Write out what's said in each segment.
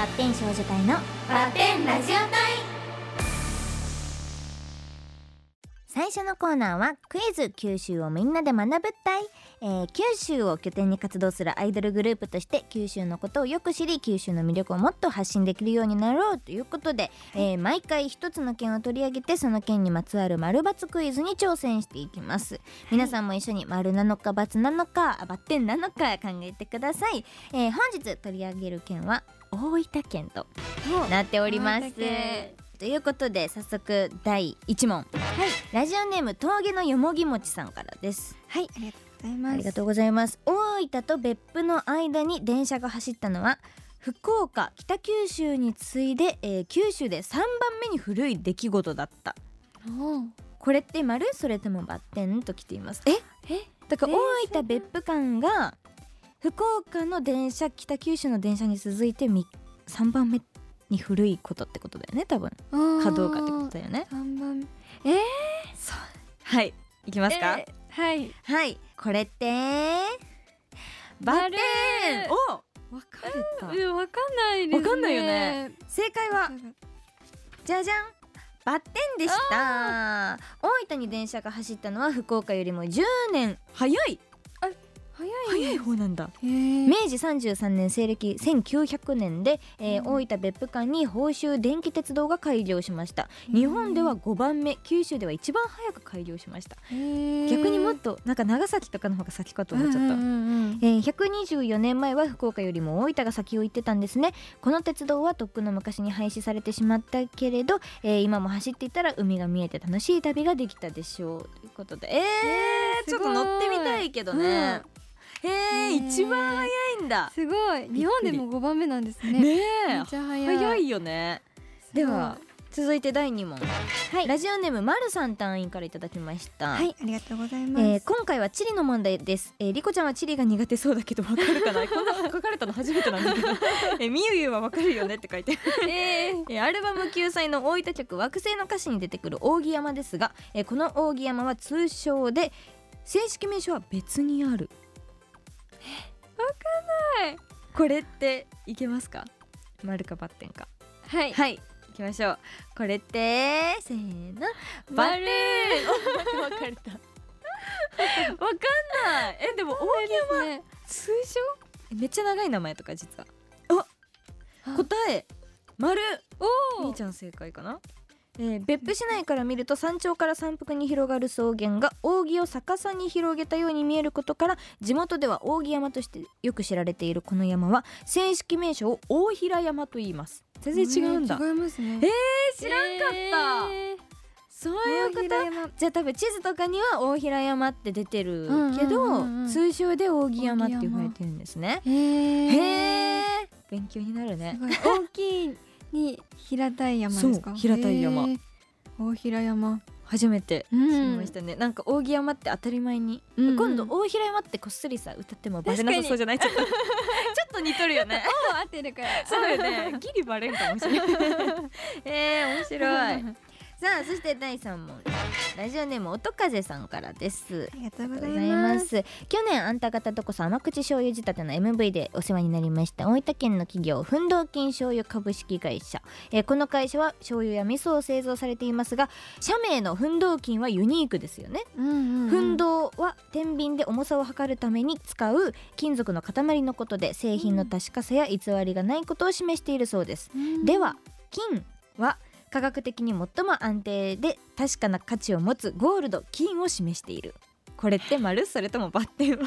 バッテン少女隊のバッテンラジオ隊最初のコーナーはクイズ九州をみんなで学ぶ隊、えー九州を拠点に活動するアイドルグループとして九州のことをよく知り九州の魅力をもっと発信できるようになろうということで、えー毎回一つの県を取り上げてその県にまつわる丸×クイズに挑戦していきます。皆さんも一緒に丸なのか×なのかバッテンなのか考えてください、えー本日取り上げる県は大分県となっております。ということで早速第1問。はい。ラジオネーム峠のよもぎもちさんからです。はいありがとうございます。ありがとうございます。大分と別府の間に電車が走ったのは福岡北九州に次いで、えー九州で3番目に古い出来事だった。これって丸？それともバッテン？と来ています。え？え？だから大分別府間が福岡の電車北九州の電車に続いてみ3番目に古いことってことだよね多分。かどうかってことだよね。三番。はい。いきますか、えーはい。はい。これってバッテン。お！分かれたうん。わかんないですね。わかんないよね。正解はじゃじゃん。バッテンでした。大分に電車が走ったのは福岡よりも10年早い早い。方なんだ。明治33年西暦1900年で、えーうん。大分別府間に宝州電気鉄道が開業しました。日本では5番目九州では一番早く開業しました。逆にもっとなんか長崎とかの方が先かと思っちゃった、うんうんうんえー124年前は福岡よりも大分が先を行ってたんですね。この鉄道はとっくの昔に廃止されてしまったけれど、えー今も走っていたら海が見えて楽しい旅ができたでしょう。ということで。えー、すごい。ちょっと乗ってみたいけどね、えー、ね一番早いんだ。すごい。日本でも五番目なんですね。ねえ。めっちゃ早い。早いよね。では続いて第2問、はい。ラジオネームまるさん隊員からいただきました。はいありがとうございます、えー今回は地理の問題です、えー、リコちゃんは地理が苦手そうだけどわかるかな？こんな 書かれたの初めてなんだけど、えー、みゆゆはわかるよね？って書いて。えー。えーアルバム救済の大分曲惑星の歌詞に出てくる扇山ですが、えーこの扇山は通称で正式名称は別にある。わかんない。これっていけますか？丸かバッテンか。はい。はい。行きましょう。これってせーの。バッ丸テン。お分かれた。わかんない。えでも多いですね。通称めっちゃ長い名前とか実は。あ答え。丸。おみーちゃん正解かな？えー別府市内から見ると山頂から山腹に広がる草原が扇を逆さに広げたように見えることから地元では扇山としてよく知られているこの山は正式名称を大平山と言います。全然違うんだ、違いますねえー、知らんかった、えーそういうこと？じゃあ多分地図とかには大平山って出てるうんうんうんうん。けど、通称で扇山って言われてるんですね。へえ勉強になるね。大きいに平たい山ですか？そう平たい山。大平山。初めてう知りましたね、なんか扇山って当たり前に、うん今度大平山ってこっそりさ歌ってもバレなさそうじゃない？ちょっと。ちょっと似とるよね。合ってるから。そうよね。ギリバレんかもしれない。えー、面白いさあそして第3問。ラジオネーム音風さんからです。ありがとうございいまます。す去年あんた方とこそ甘口醤油仕立ての MV でお世話になりました。大分県の企業奮闘金醤油株式会社、えーこの会社は醤油や味噌を製造されていますが社名の奮闘金はユニークですよね。うんうんうん。奮闘は天秤で重さを測るために使う金属の塊のことで製品の確かさや偽りがないことを示しているそうです。うん。では金は科学的に最も安定で確かな価値を持つゴールド金を示している。これって丸それともバッテンは？むず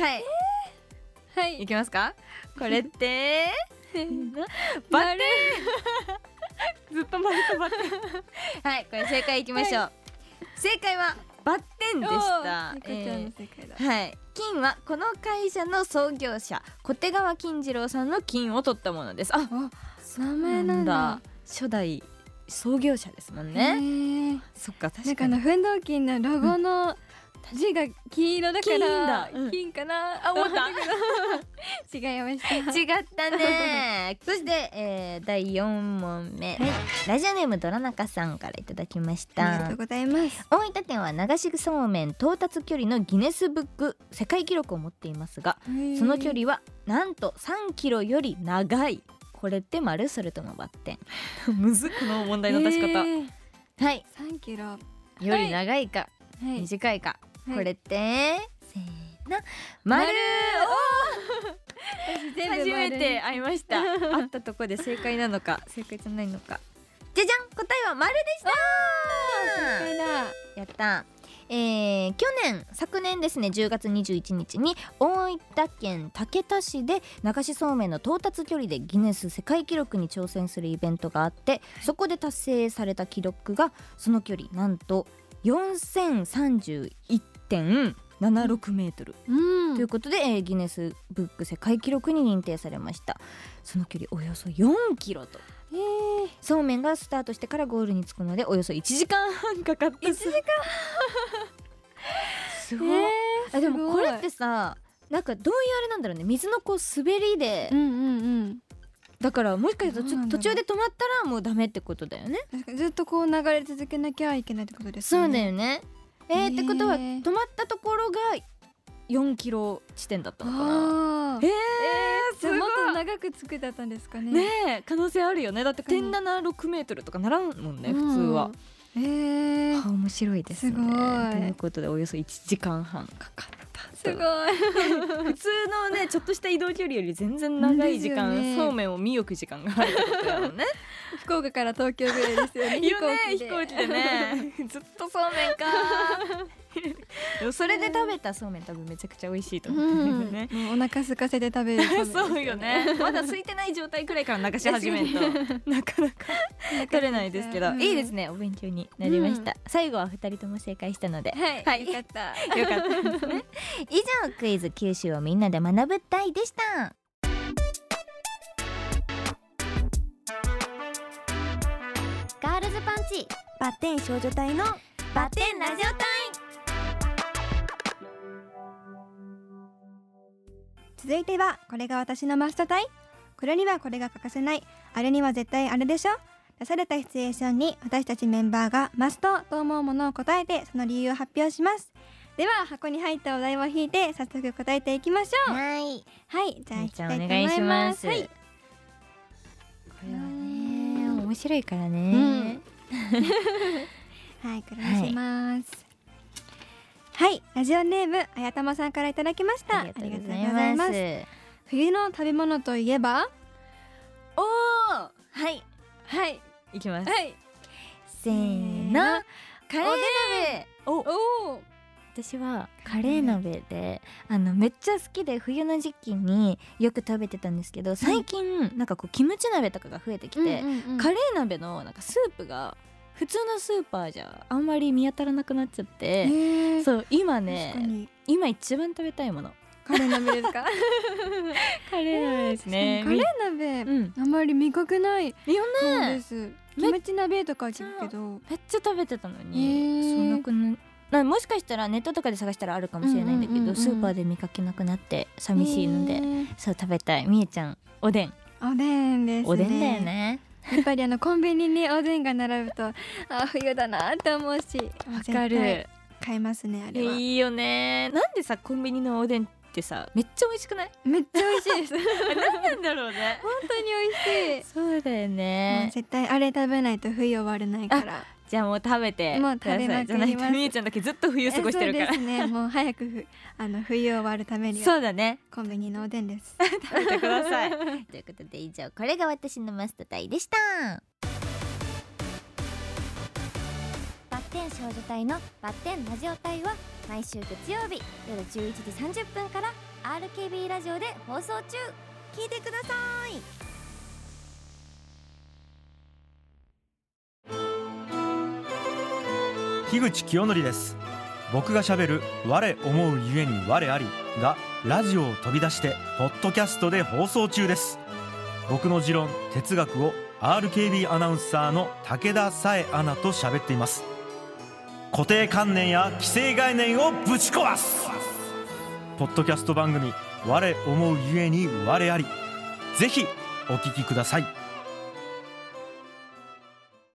っ。はい。はい。いきますか？これって？バッテン。ずっと丸とバッテン。はいこれ正解いきましょう、正解はバッテンでした。んの正解だ。はい。金はこの会社の創業者小手川金次郎さんの金を取ったものです。ああ名前なんだ。初代創業者ですもんね。ねそっかなんかあの奮闘金のロゴの字が黄色だか金だ。らうん。金かな？あ思った。違いました。違ったね。そして、えー、第4問目、はい。ラジオネームドラナカさんからいただきましありがたとうございます。大分県は流しそうめん到達距離のギネスブック世界記録を持っていますがその距離はなんと3キロより長い。これって丸それともバッテン。むずこの問題の出し方、えー。はい。3キロ。はより長いか、い。短いか、はい。これってせーの。丸私全部初め丸て会いました。会ったとこで正解なのか正解じゃないのか。じゃじゃん答えは丸でした。やった。えー去年昨年ですね10月21日に大分県竹田市で流しそうめんの到達距離でギネス世界記録に挑戦するイベントがあってそこで達成された記録がその距離なんと4031.76メートル。うん。ということで、えーギネスブック世界記録に認定されました。その距離およそ4キロと。えー。そうめんがスタートしてからゴールに着くのでおよそ1時間半かかった1時間。すごい、えーあでもこれってさなんかどういうあれなんだろうね。水のこう滑りで、うんうんうんだからもしかしたら途中で止まったらもうダメってことだよね。ずっとこう流れ続けなきゃいけないってことですそうだよね。よねえ。ー、ってことは止まったところが4キロ地点だったのかな？あー。えー、じゃあもっすごいと長く作ってたんですかね。ねえ可能性あるよね。だって確かに1.76メートルとかならんもんね普通は、うんえー。あ面白いですね。すごい。ということでおよそ1時間半。かかったすごい。普通のねちょっとした移動距離より全然長い時間、ね。そうめんを見よく時間があるってことだもんね福岡から東京ぐらいですよね。飛で。行機でね。ずっとそうめんか。それで食べたそうめん多分めちゃくちゃ美味しいとう思うん。お腹空かせて食べるそうよね。まだ空いてない状態くらいから流し始めると。なかなか。取れないですけど、うん。いいですね。お勉強になりました、最後は二人とも正解したので。はい、はい。よかった。よかったですね。以上クイズ九州をみんなで学ぶ隊でしたールズパンチバッテン少女隊のバッテンラジオ隊。続いてはこれが私のマスト隊。これにはこれが欠かせない。あれには絶対あれでしょ。出されたシチュエーションに私たちメンバーがマストと思うものを答えてその理由を発表します。では箱に入ったお題を引いて早速答えていきましょう。はい。はいじゃあ引きたいと思いお願いしまます。すはい。これはね面白いからうねん はいこれにします。はい、ラジオネームあやたまさんからいただきました。ありがとうございまます。す冬の食べ物といえば？おおはい。はい。いきます。はい。せーの。カレーお。お私はカレー鍋であのめっちゃ好きで冬の時期によく食べてたんですけど最近なんかこうキムチ鍋とかが増えてきて、カレー鍋のなんかスープが普通のスーパーじゃあんまり見当たらなくなっちゃって、えそう今ねに。今一番食べたいもの。カレー鍋ですか？カレー鍋ですね、カレー鍋うん。あんまり見かけないよね。キムチ鍋とか聞くけど。めっちゃ食べてたのへに、ー。そうなくななもしかしたらネットとかで探したらあるかもしれないんだけど、スーパーで見かけなくなって寂しいので、えー。そう食べたい。みえちゃんおでん。おでんですね。おでんだよね。やっぱりあのコンビニにおでんが並ぶとあ冬だなって思うしわかる。買いますねあれは。いいよね。なんでさコンビニのおでんってさめっちゃ美味しくない？めっちゃ美味しいです。本 何なんだろうね。当に美味しい。そうだよね。絶対あれ食べないと冬終われないからじゃあもう食べてもう食べまくりますください。じゃないとみえちゃんだけずっと冬過ごしてるから。えそうですねもう早くふあの冬終わるためにはそうだね。コンビニのおでんです。食べてください。ということで以上これが私のマストタイでした。バッテン少女隊のバッテンラジオ隊は毎週月曜日夜11時30分から RKB ラジオで放送中。聞いてください樋口清則です。僕が喋る我思うゆえに我ありがラジオを飛び出してポッドキャストで放送中です。僕の持論哲学を RKB アナウンサーの武田紗恵アナと喋っています。固定観念や既成概念をぶち壊す。ポッドキャスト番組「我思うゆえに我あり」ぜひお聞きください。